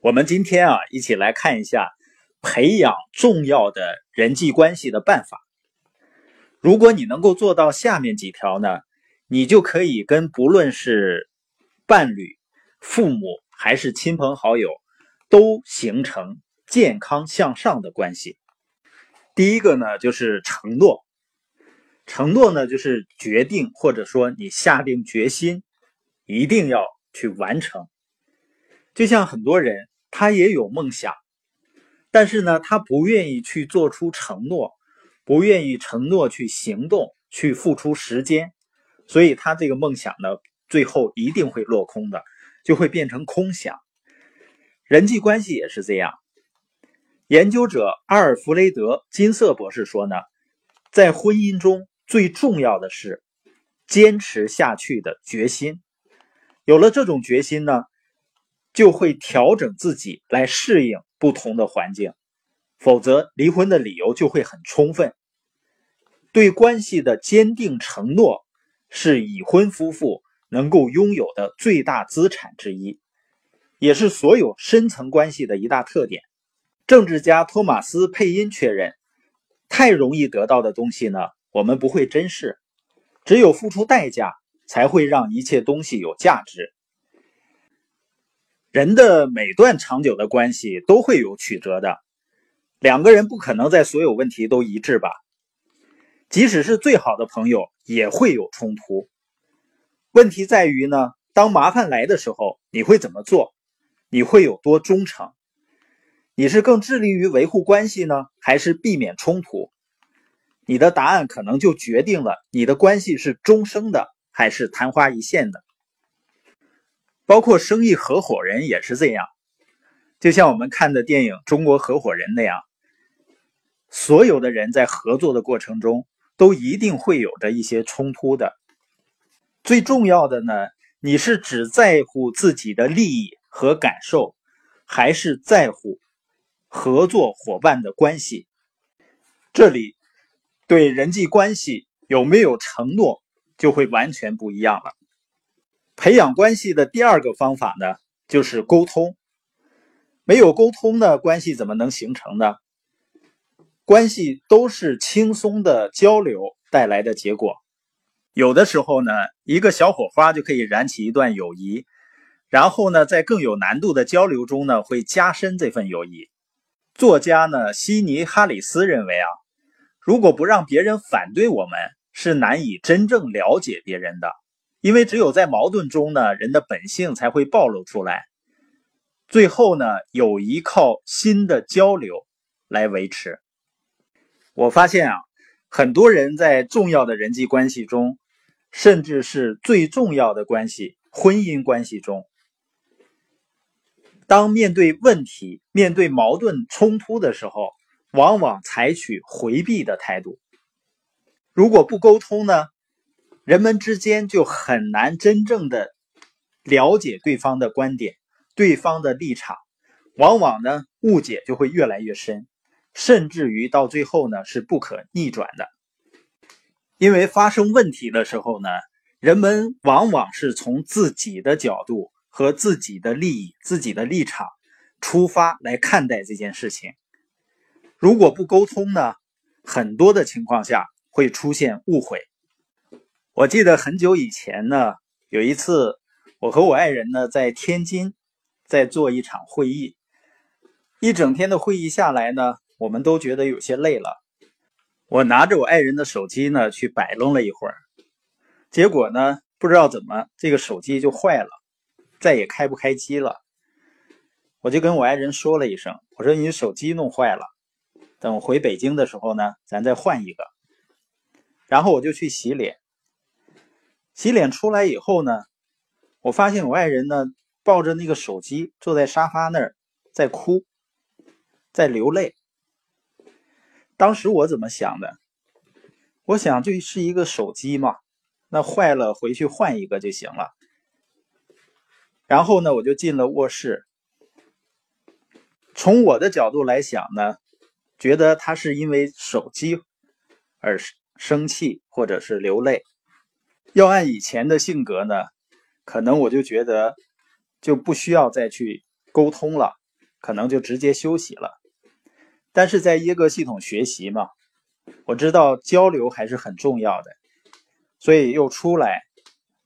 我们今天啊，一起来看一下培养重要的人际关系的办法。如果你能够做到下面几条呢，你就可以跟不论是伴侣、父母还是亲朋好友，都形成健康向上的关系。第一个呢，就是承诺。承诺呢，就是决定或者说你下定决心，一定要去完成。就像很多人，他也有梦想，但是呢，他不愿意去做出承诺，不愿意承诺去行动，去付出时间，所以他这个梦想呢，最后一定会落空的，就会变成空想。人际关系也是这样。研究者阿尔弗雷德·金瑟博士说呢，在婚姻中最重要的是坚持下去的决心。有了这种决心呢。就会调整自己来适应不同的环境，否则离婚的理由就会很充分。对关系的坚定承诺是已婚夫妇能够拥有的最大资产之一，也是所有深层关系的一大特点。政治家托马斯·佩因确认，太容易得到的东西呢，我们不会珍视；只有付出代价，才会让一切东西有价值。人的每段长久的关系都会有曲折的，两个人不可能在所有问题都一致吧？即使是最好的朋友，也会有冲突。问题在于呢，当麻烦来的时候，你会怎么做？你会有多忠诚？你是更致力于维护关系呢，还是避免冲突？你的答案可能就决定了你的关系是终生的，还是昙花一现的。包括生意合伙人也是这样，就像我们看的电影《中国合伙人》那样，所有的人在合作的过程中都一定会有着一些冲突的。最重要的呢，你是只在乎自己的利益和感受，还是在乎合作伙伴的关系？这里对人际关系有没有承诺就会完全不一样了。培养关系的第二个方法呢，就是沟通。没有沟通呢，关系怎么能形成呢？关系都是轻松的交流带来的结果。有的时候呢，一个小火花就可以燃起一段友谊，然后呢，在更有难度的交流中呢，会加深这份友谊。作家呢，悉尼·哈里斯认为啊，如果不让别人反对我们，是难以真正了解别人的。因为只有在矛盾中呢，人的本性才会暴露出来。最后呢，友谊靠新的交流来维持。我发现啊，很多人在重要的人际关系中，甚至是最重要的关系——婚姻关系中，当面对问题、面对矛盾冲突的时候，往往采取回避的态度。如果不沟通呢？人们之间就很难真正的了解对方的观点、对方的立场，往往呢误解就会越来越深，甚至于到最后呢是不可逆转的。因为发生问题的时候呢，人们往往是从自己的角度和自己的利益、自己的立场出发来看待这件事情。如果不沟通呢，很多的情况下会出现误会。我记得很久以前呢，有一次我和我爱人呢在天津在做一场会议，一整天的会议下来呢，我们都觉得有些累了。我拿着我爱人的手机呢去摆弄了一会儿，结果呢不知道怎么这个手机就坏了，再也开不开机了。我就跟我爱人说了一声，我说你手机弄坏了，等回北京的时候呢，咱再换一个。然后我就去洗脸。洗脸出来以后呢，我发现我爱人呢抱着那个手机坐在沙发那儿在哭，在流泪。当时我怎么想的？我想就是一个手机嘛，那坏了回去换一个就行了。然后呢，我就进了卧室。从我的角度来想呢，觉得他是因为手机而生气或者是流泪。要按以前的性格呢，可能我就觉得就不需要再去沟通了，可能就直接休息了。但是在耶格系统学习嘛，我知道交流还是很重要的，所以又出来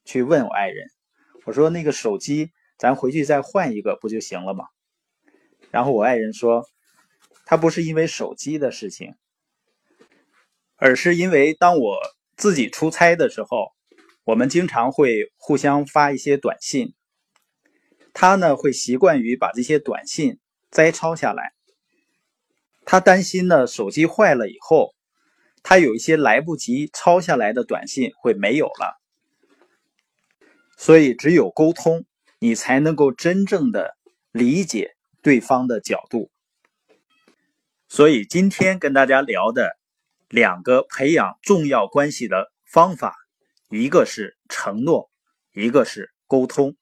去问我爱人，我说那个手机咱回去再换一个不就行了吗？然后我爱人说，他不是因为手机的事情，而是因为当我自己出差的时候，我们经常会互相发一些短信。他呢会习惯于把这些短信摘抄下来，他担心呢手机坏了以后，他有一些来不及抄下来的短信会没有了，所以只有沟通，你才能够真正的理解对方的角度。所以今天跟大家聊的两个培养重要关系的方法，一个是承诺，一个是沟通。